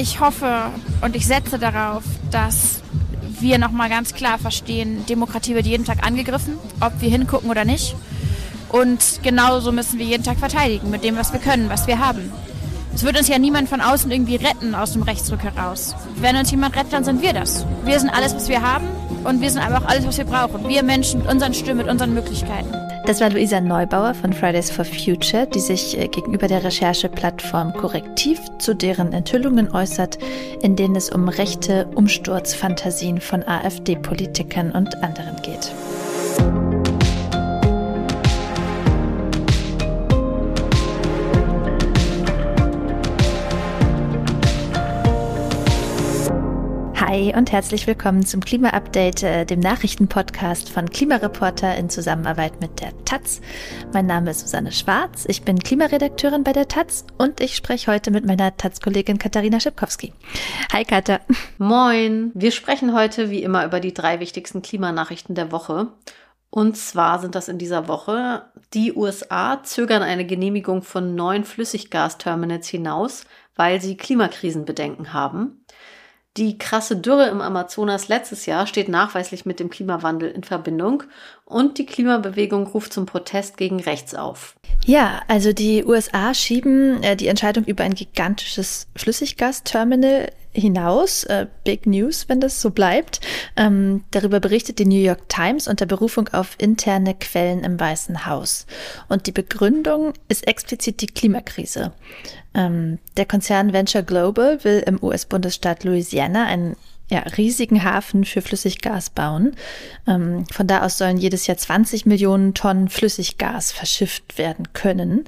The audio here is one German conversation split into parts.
ich hoffe und ich setze darauf, dass wir nochmal ganz klar verstehen, Demokratie wird jeden Tag angegriffen, ob wir hingucken oder nicht. Und genauso müssen wir jeden Tag verteidigen mit dem, was wir können, was wir haben. Es wird uns ja niemand von außen irgendwie retten aus dem Rechtsruck heraus. Wenn uns jemand rettet, dann sind wir das. Wir sind alles, was wir haben und wir sind aber auch alles, was wir brauchen. Wir Menschen mit unseren Stimmen, mit unseren Möglichkeiten. Das war Luisa Neubauer von Fridays for Future, die sich äh, gegenüber der Rechercheplattform Korrektiv zu deren Enthüllungen äußert, in denen es um rechte Umsturzfantasien von AfD-Politikern und anderen geht. Hi und herzlich willkommen zum Klima-Update, äh, dem Nachrichtenpodcast von Klimareporter in Zusammenarbeit mit der Taz. Mein Name ist Susanne Schwarz, ich bin Klimaredakteurin bei der Taz und ich spreche heute mit meiner Taz-Kollegin Katharina Schipkowski. Hi Katha. Moin. Wir sprechen heute wie immer über die drei wichtigsten Klimanachrichten der Woche. Und zwar sind das in dieser Woche, die USA zögern eine Genehmigung von neuen Flüssiggasterminals hinaus, weil sie Klimakrisenbedenken haben. Die krasse Dürre im Amazonas letztes Jahr steht nachweislich mit dem Klimawandel in Verbindung und die Klimabewegung ruft zum Protest gegen rechts auf. Ja, also die USA schieben äh, die Entscheidung über ein gigantisches Flüssiggasterminal hinaus. Äh, Big News, wenn das so bleibt. Ähm, darüber berichtet die New York Times unter Berufung auf interne Quellen im Weißen Haus. Und die Begründung ist explizit die Klimakrise. Ähm, der Konzern Venture Global will im US-Bundesstaat Louisiana einen ja, riesigen Hafen für Flüssiggas bauen. Ähm, von da aus sollen jedes Jahr 20 Millionen Tonnen Flüssiggas verschifft werden können.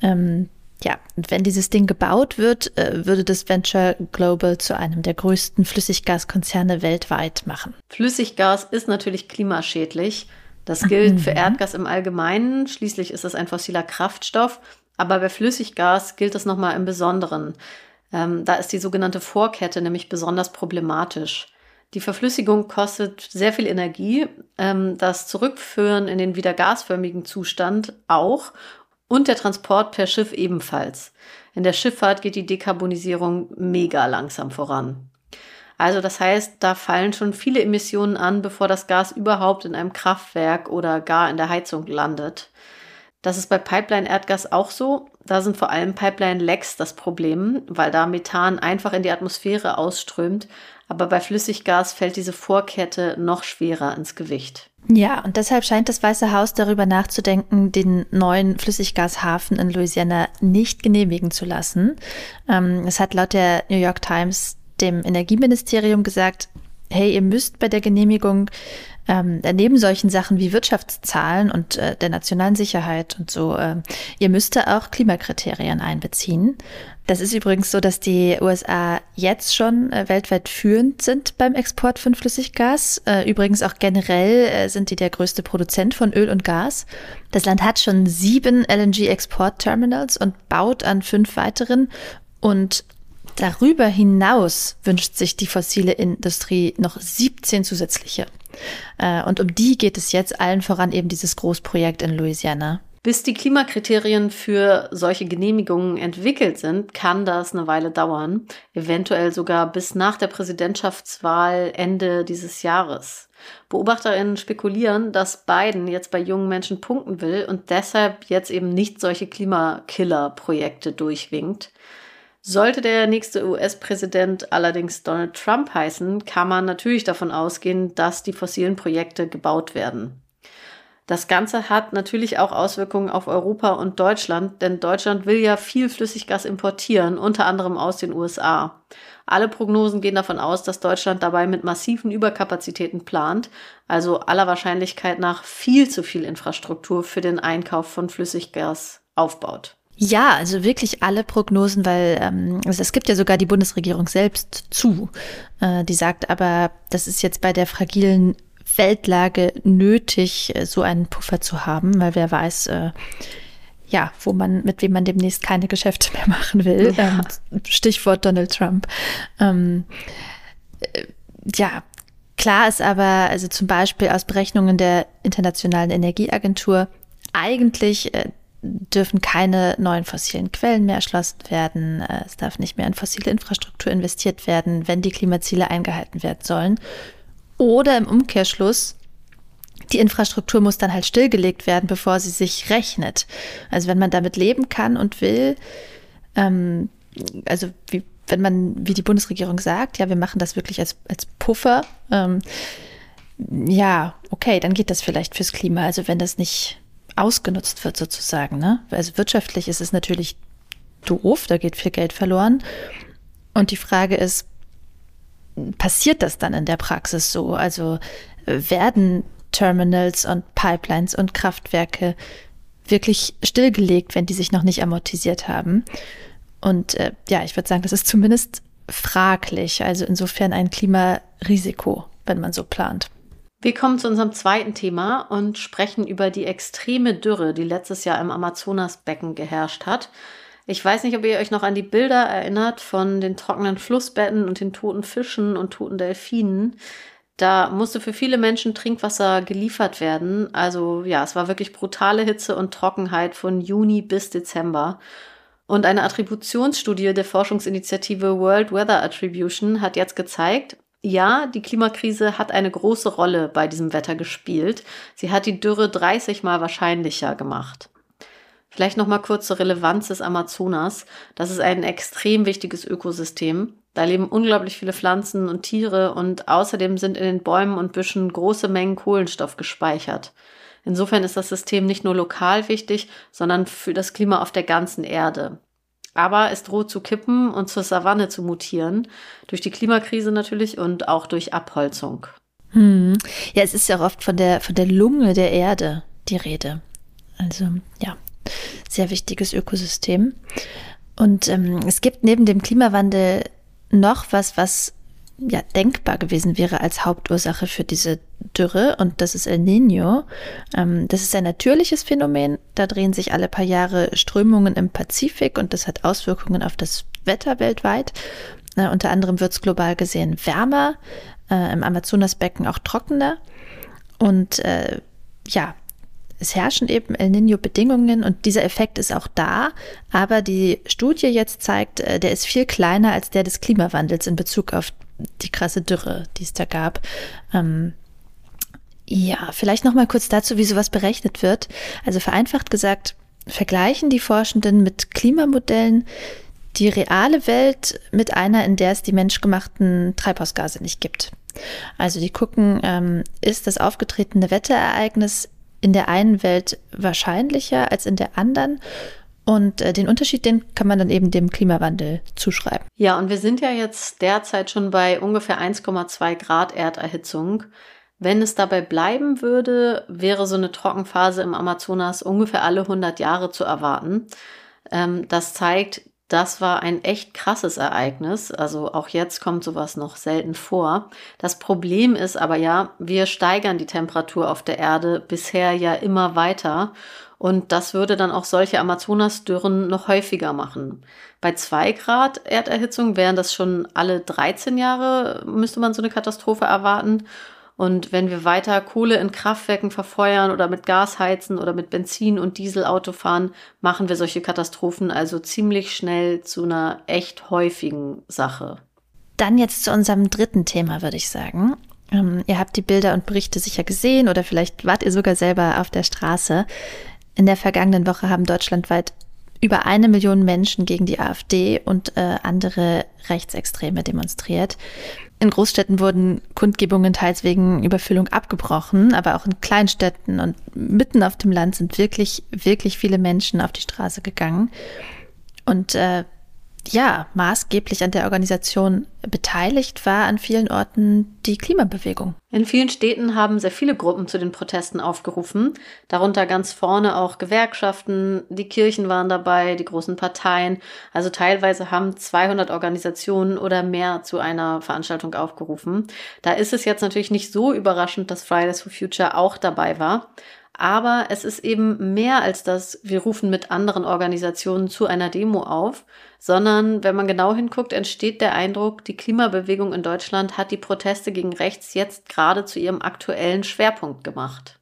Ähm, ja, und wenn dieses Ding gebaut wird, äh, würde das Venture Global zu einem der größten Flüssiggaskonzerne weltweit machen. Flüssiggas ist natürlich klimaschädlich. Das gilt mhm. für Erdgas im Allgemeinen. Schließlich ist es ein fossiler Kraftstoff. Aber bei Flüssiggas gilt das nochmal im Besonderen. Ähm, da ist die sogenannte Vorkette nämlich besonders problematisch. Die Verflüssigung kostet sehr viel Energie, ähm, das Zurückführen in den wieder gasförmigen Zustand auch und der Transport per Schiff ebenfalls. In der Schifffahrt geht die Dekarbonisierung mega langsam voran. Also das heißt, da fallen schon viele Emissionen an, bevor das Gas überhaupt in einem Kraftwerk oder gar in der Heizung landet. Das ist bei Pipeline-Erdgas auch so. Da sind vor allem Pipeline-Lecks das Problem, weil da Methan einfach in die Atmosphäre ausströmt. Aber bei Flüssiggas fällt diese Vorkette noch schwerer ins Gewicht. Ja, und deshalb scheint das Weiße Haus darüber nachzudenken, den neuen Flüssiggashafen in Louisiana nicht genehmigen zu lassen. Ähm, es hat laut der New York Times dem Energieministerium gesagt, hey, ihr müsst bei der Genehmigung ähm, neben solchen Sachen wie Wirtschaftszahlen und äh, der nationalen Sicherheit und so, äh, ihr müsst da auch Klimakriterien einbeziehen. Das ist übrigens so, dass die USA jetzt schon äh, weltweit führend sind beim Export von Flüssiggas. Äh, übrigens auch generell äh, sind die der größte Produzent von Öl und Gas. Das Land hat schon sieben LNG-Export-Terminals und baut an fünf weiteren. Und darüber hinaus wünscht sich die fossile Industrie noch 17 zusätzliche. Äh, und um die geht es jetzt allen voran eben dieses Großprojekt in Louisiana. Bis die Klimakriterien für solche Genehmigungen entwickelt sind, kann das eine Weile dauern, eventuell sogar bis nach der Präsidentschaftswahl Ende dieses Jahres. Beobachterinnen spekulieren, dass Biden jetzt bei jungen Menschen punkten will und deshalb jetzt eben nicht solche Klimakiller-Projekte durchwinkt. Sollte der nächste US-Präsident allerdings Donald Trump heißen, kann man natürlich davon ausgehen, dass die fossilen Projekte gebaut werden. Das Ganze hat natürlich auch Auswirkungen auf Europa und Deutschland, denn Deutschland will ja viel Flüssiggas importieren, unter anderem aus den USA. Alle Prognosen gehen davon aus, dass Deutschland dabei mit massiven Überkapazitäten plant, also aller Wahrscheinlichkeit nach viel zu viel Infrastruktur für den Einkauf von Flüssiggas aufbaut. Ja, also wirklich alle Prognosen, weil ähm, also es gibt ja sogar die Bundesregierung selbst zu. Äh, die sagt aber, das ist jetzt bei der fragilen Weltlage nötig, äh, so einen Puffer zu haben, weil wer weiß, äh, ja, wo man, mit wem man demnächst keine Geschäfte mehr machen will. Ja. Ähm, Stichwort Donald Trump. Ähm, äh, ja, klar ist aber, also zum Beispiel aus Berechnungen der Internationalen Energieagentur, eigentlich äh, dürfen keine neuen fossilen Quellen mehr erschlossen werden. Äh, es darf nicht mehr in fossile Infrastruktur investiert werden, wenn die Klimaziele eingehalten werden sollen. Oder im Umkehrschluss, die Infrastruktur muss dann halt stillgelegt werden, bevor sie sich rechnet. Also wenn man damit leben kann und will, ähm, also wie, wenn man, wie die Bundesregierung sagt, ja, wir machen das wirklich als, als Puffer, ähm, ja, okay, dann geht das vielleicht fürs Klima. Also wenn das nicht ausgenutzt wird sozusagen. Ne? Also wirtschaftlich ist es natürlich doof, da geht viel Geld verloren. Und die Frage ist, passiert das dann in der Praxis so? Also werden Terminals und Pipelines und Kraftwerke wirklich stillgelegt, wenn die sich noch nicht amortisiert haben? Und äh, ja, ich würde sagen, das ist zumindest fraglich. Also insofern ein Klimarisiko, wenn man so plant. Wir kommen zu unserem zweiten Thema und sprechen über die extreme Dürre, die letztes Jahr im Amazonasbecken geherrscht hat. Ich weiß nicht, ob ihr euch noch an die Bilder erinnert von den trockenen Flussbetten und den toten Fischen und toten Delfinen. Da musste für viele Menschen Trinkwasser geliefert werden. Also ja, es war wirklich brutale Hitze und Trockenheit von Juni bis Dezember. Und eine Attributionsstudie der Forschungsinitiative World Weather Attribution hat jetzt gezeigt, ja, die Klimakrise hat eine große Rolle bei diesem Wetter gespielt. Sie hat die Dürre 30 mal wahrscheinlicher gemacht. Vielleicht noch mal kurz zur Relevanz des Amazonas. Das ist ein extrem wichtiges Ökosystem. Da leben unglaublich viele Pflanzen und Tiere und außerdem sind in den Bäumen und Büschen große Mengen Kohlenstoff gespeichert. Insofern ist das System nicht nur lokal wichtig, sondern für das Klima auf der ganzen Erde. Aber es droht zu kippen und zur Savanne zu mutieren. Durch die Klimakrise natürlich und auch durch Abholzung. Hm. Ja, es ist ja oft von der, von der Lunge der Erde die Rede. Also, ja, sehr wichtiges Ökosystem. Und ähm, es gibt neben dem Klimawandel noch was, was ja denkbar gewesen wäre als Hauptursache für diese Dürre und das ist El Nino. Ähm, das ist ein natürliches Phänomen. Da drehen sich alle paar Jahre Strömungen im Pazifik und das hat Auswirkungen auf das Wetter weltweit. Äh, unter anderem wird es global gesehen wärmer, äh, im Amazonasbecken auch trockener und äh, ja, es herrschen eben El Nino-Bedingungen und dieser Effekt ist auch da, aber die Studie jetzt zeigt, äh, der ist viel kleiner als der des Klimawandels in Bezug auf die krasse Dürre, die es da gab. Ähm, ja, vielleicht noch mal kurz dazu, wie sowas berechnet wird. Also vereinfacht gesagt, vergleichen die Forschenden mit Klimamodellen die reale Welt mit einer, in der es die menschgemachten Treibhausgase nicht gibt. Also die gucken, ähm, ist das aufgetretene Wetterereignis in der einen Welt wahrscheinlicher als in der anderen und äh, den Unterschied, den kann man dann eben dem Klimawandel zuschreiben. Ja, und wir sind ja jetzt derzeit schon bei ungefähr 1,2 Grad Erderhitzung. Wenn es dabei bleiben würde, wäre so eine Trockenphase im Amazonas ungefähr alle 100 Jahre zu erwarten. Ähm, das zeigt, das war ein echt krasses Ereignis. Also auch jetzt kommt sowas noch selten vor. Das Problem ist aber ja, wir steigern die Temperatur auf der Erde bisher ja immer weiter. Und das würde dann auch solche Amazonasdürren noch häufiger machen. Bei zwei Grad Erderhitzung wären das schon alle 13 Jahre, müsste man so eine Katastrophe erwarten. Und wenn wir weiter Kohle in Kraftwerken verfeuern oder mit Gas heizen oder mit Benzin- und Dieselauto fahren, machen wir solche Katastrophen also ziemlich schnell zu einer echt häufigen Sache. Dann jetzt zu unserem dritten Thema, würde ich sagen. Ähm, ihr habt die Bilder und Berichte sicher gesehen oder vielleicht wart ihr sogar selber auf der Straße. In der vergangenen Woche haben deutschlandweit über eine Million Menschen gegen die AfD und äh, andere Rechtsextreme demonstriert. In Großstädten wurden Kundgebungen teils wegen Überfüllung abgebrochen, aber auch in Kleinstädten und mitten auf dem Land sind wirklich, wirklich viele Menschen auf die Straße gegangen. Und äh, ja, maßgeblich an der Organisation beteiligt war an vielen Orten die Klimabewegung. In vielen Städten haben sehr viele Gruppen zu den Protesten aufgerufen, darunter ganz vorne auch Gewerkschaften, die Kirchen waren dabei, die großen Parteien. Also teilweise haben 200 Organisationen oder mehr zu einer Veranstaltung aufgerufen. Da ist es jetzt natürlich nicht so überraschend, dass Fridays for Future auch dabei war. Aber es ist eben mehr als das, wir rufen mit anderen Organisationen zu einer Demo auf, sondern wenn man genau hinguckt, entsteht der Eindruck, die Klimabewegung in Deutschland hat die Proteste gegen rechts jetzt gerade zu ihrem aktuellen Schwerpunkt gemacht.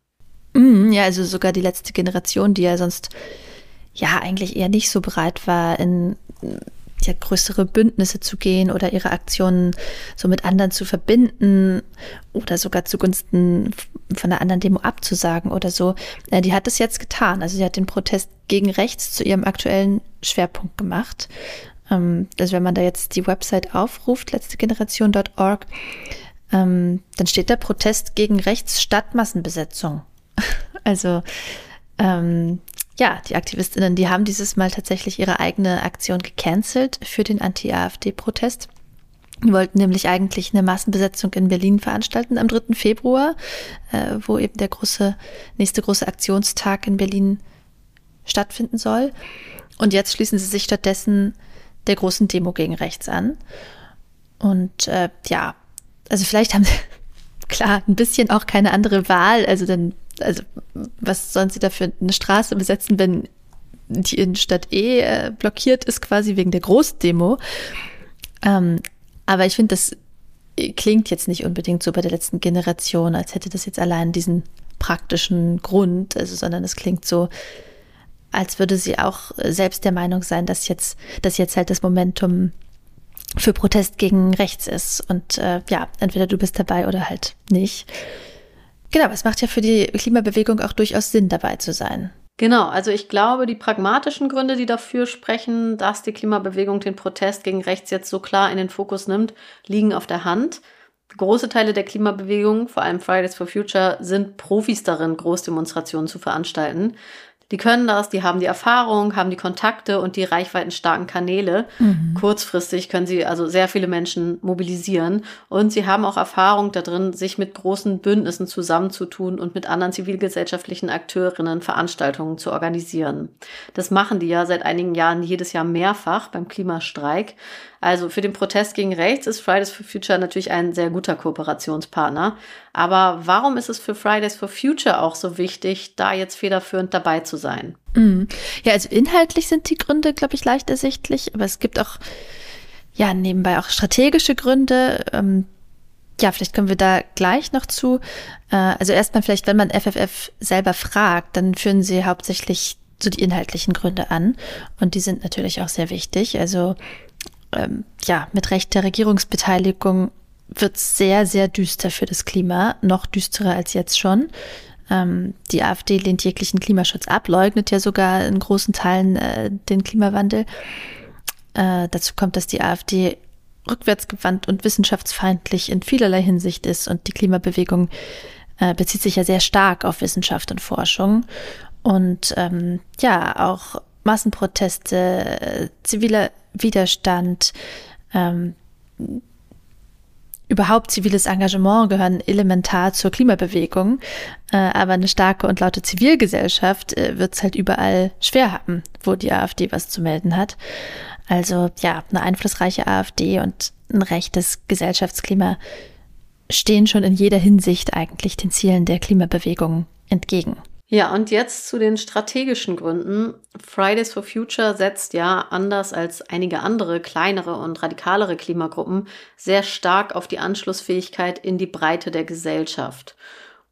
Mm, ja, also sogar die letzte Generation, die ja sonst ja eigentlich eher nicht so bereit war, in ja, größere Bündnisse zu gehen oder ihre Aktionen so mit anderen zu verbinden oder sogar zugunsten von einer anderen Demo abzusagen oder so. Äh, die hat das jetzt getan. Also sie hat den Protest gegen rechts zu ihrem aktuellen Schwerpunkt gemacht. Ähm, also wenn man da jetzt die Website aufruft, letztegeneration.org, ähm, dann steht da Protest gegen rechts statt Massenbesetzung. also ähm, ja, die Aktivistinnen, die haben dieses Mal tatsächlich ihre eigene Aktion gecancelt für den Anti-AfD-Protest. Die wollten nämlich eigentlich eine Massenbesetzung in Berlin veranstalten am 3. Februar, äh, wo eben der große, nächste große Aktionstag in Berlin stattfinden soll. Und jetzt schließen sie sich stattdessen der großen Demo gegen rechts an. Und äh, ja, also vielleicht haben sie klar ein bisschen auch keine andere Wahl. Also dann also was sollen sie da für eine Straße besetzen, wenn die Innenstadt eh äh, blockiert ist, quasi wegen der Großdemo. Ähm, aber ich finde, das klingt jetzt nicht unbedingt so bei der letzten Generation, als hätte das jetzt allein diesen praktischen Grund, also, sondern es klingt so, als würde sie auch selbst der Meinung sein, dass jetzt, dass jetzt halt das Momentum für Protest gegen rechts ist. Und äh, ja, entweder du bist dabei oder halt nicht. Genau, es macht ja für die Klimabewegung auch durchaus Sinn, dabei zu sein. Genau, also ich glaube, die pragmatischen Gründe, die dafür sprechen, dass die Klimabewegung den Protest gegen rechts jetzt so klar in den Fokus nimmt, liegen auf der Hand. Große Teile der Klimabewegung, vor allem Fridays for Future, sind Profis darin, Großdemonstrationen zu veranstalten. Die können das, die haben die Erfahrung, haben die Kontakte und die reichweitenstarken Kanäle. Mhm. Kurzfristig können sie also sehr viele Menschen mobilisieren und sie haben auch Erfahrung darin, sich mit großen Bündnissen zusammenzutun und mit anderen zivilgesellschaftlichen Akteurinnen Veranstaltungen zu organisieren. Das machen die ja seit einigen Jahren jedes Jahr mehrfach beim Klimastreik. Also für den Protest gegen rechts ist Fridays for Future natürlich ein sehr guter Kooperationspartner. Aber warum ist es für Fridays for Future auch so wichtig, da jetzt federführend dabei zu sein? Mhm. Ja, also inhaltlich sind die Gründe, glaube ich, leicht ersichtlich, aber es gibt auch ja nebenbei auch strategische Gründe. Ähm, ja, vielleicht kommen wir da gleich noch zu. Äh, also erstmal vielleicht, wenn man FFF selber fragt, dann führen sie hauptsächlich so die inhaltlichen Gründe an. Und die sind natürlich auch sehr wichtig. Also ähm, ja, mit Recht der Regierungsbeteiligung wird es sehr, sehr düster für das Klima, noch düsterer als jetzt schon. Ähm, die AfD lehnt jeglichen Klimaschutz ab, leugnet ja sogar in großen Teilen äh, den Klimawandel. Äh, dazu kommt, dass die AfD rückwärtsgewandt und wissenschaftsfeindlich in vielerlei Hinsicht ist und die Klimabewegung äh, bezieht sich ja sehr stark auf Wissenschaft und Forschung. Und ähm, ja, auch Massenproteste, äh, ziviler Widerstand, ähm, überhaupt ziviles Engagement gehören elementar zur Klimabewegung. Äh, aber eine starke und laute Zivilgesellschaft äh, wird es halt überall schwer haben, wo die AfD was zu melden hat. Also ja, eine einflussreiche AfD und ein rechtes Gesellschaftsklima stehen schon in jeder Hinsicht eigentlich den Zielen der Klimabewegung entgegen. Ja, und jetzt zu den strategischen Gründen. Fridays for Future setzt ja, anders als einige andere kleinere und radikalere Klimagruppen, sehr stark auf die Anschlussfähigkeit in die Breite der Gesellschaft.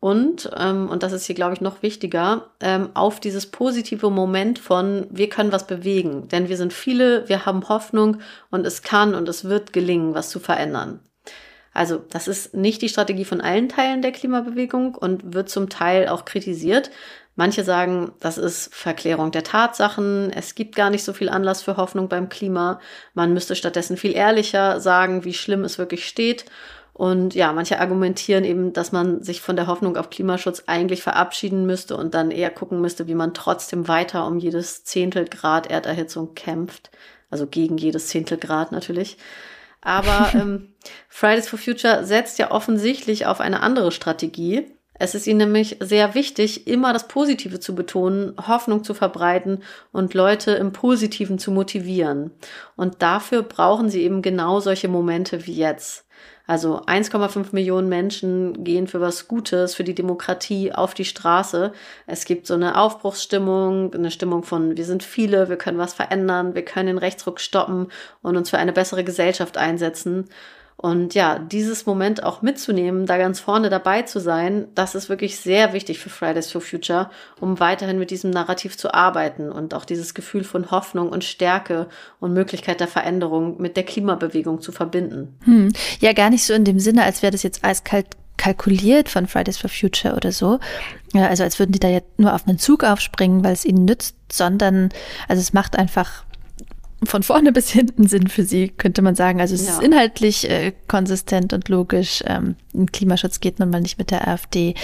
Und, ähm, und das ist hier, glaube ich, noch wichtiger, ähm, auf dieses positive Moment von, wir können was bewegen. Denn wir sind viele, wir haben Hoffnung und es kann und es wird gelingen, was zu verändern. Also das ist nicht die Strategie von allen Teilen der Klimabewegung und wird zum Teil auch kritisiert. Manche sagen, das ist Verklärung der Tatsachen, es gibt gar nicht so viel Anlass für Hoffnung beim Klima, man müsste stattdessen viel ehrlicher sagen, wie schlimm es wirklich steht. Und ja, manche argumentieren eben, dass man sich von der Hoffnung auf Klimaschutz eigentlich verabschieden müsste und dann eher gucken müsste, wie man trotzdem weiter um jedes Zehntel Grad Erderhitzung kämpft. Also gegen jedes Zehntel Grad natürlich. Aber ähm, Fridays for Future setzt ja offensichtlich auf eine andere Strategie. Es ist ihnen nämlich sehr wichtig, immer das Positive zu betonen, Hoffnung zu verbreiten und Leute im Positiven zu motivieren. Und dafür brauchen sie eben genau solche Momente wie jetzt. Also 1,5 Millionen Menschen gehen für was Gutes, für die Demokratie auf die Straße. Es gibt so eine Aufbruchsstimmung, eine Stimmung von, wir sind viele, wir können was verändern, wir können den Rechtsruck stoppen und uns für eine bessere Gesellschaft einsetzen. Und ja, dieses Moment auch mitzunehmen, da ganz vorne dabei zu sein, das ist wirklich sehr wichtig für Fridays for Future, um weiterhin mit diesem Narrativ zu arbeiten und auch dieses Gefühl von Hoffnung und Stärke und Möglichkeit der Veränderung mit der Klimabewegung zu verbinden. Hm. Ja, gar nicht so in dem Sinne, als wäre das jetzt eiskalt kalkuliert von Fridays for Future oder so. Also als würden die da jetzt nur auf einen Zug aufspringen, weil es ihnen nützt, sondern also es macht einfach von vorne bis hinten Sinn für sie, könnte man sagen. Also es ja. ist inhaltlich äh, konsistent und logisch. Ähm, Klimaschutz geht nun mal nicht mit der AfD.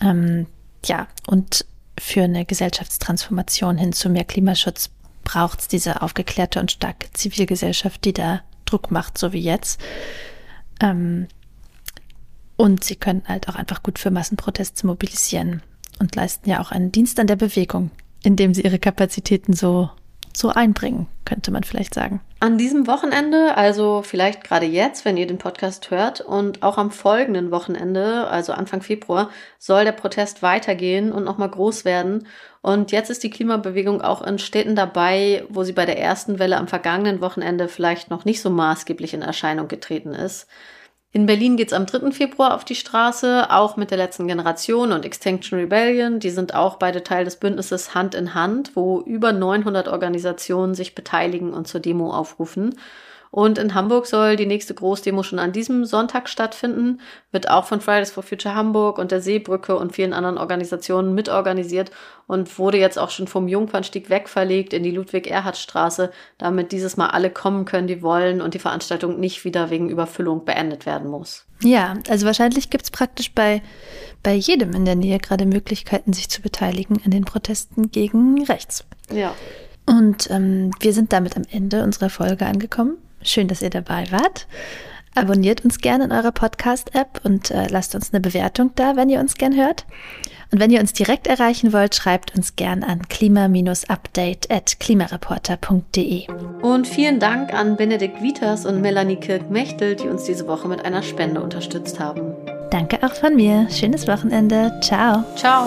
Ähm, ja, und für eine Gesellschaftstransformation hin zu mehr Klimaschutz braucht es diese aufgeklärte und starke Zivilgesellschaft, die da Druck macht, so wie jetzt. Ähm, und sie können halt auch einfach gut für Massenproteste mobilisieren und leisten ja auch einen Dienst an der Bewegung, indem sie ihre Kapazitäten so so einbringen, könnte man vielleicht sagen. An diesem Wochenende, also vielleicht gerade jetzt, wenn ihr den Podcast hört, und auch am folgenden Wochenende, also Anfang Februar, soll der Protest weitergehen und nochmal groß werden. Und jetzt ist die Klimabewegung auch in Städten dabei, wo sie bei der ersten Welle am vergangenen Wochenende vielleicht noch nicht so maßgeblich in Erscheinung getreten ist. In Berlin geht's am 3. Februar auf die Straße, auch mit der letzten Generation und Extinction Rebellion. Die sind auch beide Teil des Bündnisses Hand in Hand, wo über 900 Organisationen sich beteiligen und zur Demo aufrufen. Und in Hamburg soll die nächste Großdemo schon an diesem Sonntag stattfinden, wird auch von Fridays for Future Hamburg und der Seebrücke und vielen anderen Organisationen mitorganisiert und wurde jetzt auch schon vom Jungfernstieg wegverlegt in die Ludwig-Erhard-Straße, damit dieses Mal alle kommen können, die wollen und die Veranstaltung nicht wieder wegen Überfüllung beendet werden muss. Ja, also wahrscheinlich gibt es praktisch bei, bei jedem in der Nähe gerade Möglichkeiten, sich zu beteiligen an den Protesten gegen rechts. Ja. Und ähm, wir sind damit am Ende unserer Folge angekommen. Schön, dass ihr dabei wart. Abonniert uns gerne in eurer Podcast-App und äh, lasst uns eine Bewertung da, wenn ihr uns gern hört. Und wenn ihr uns direkt erreichen wollt, schreibt uns gern an klima-update at klimareporter.de. Und vielen Dank an Benedikt Vitas und Melanie Kirk-Mechtel, die uns diese Woche mit einer Spende unterstützt haben. Danke auch von mir. Schönes Wochenende. Ciao. Ciao.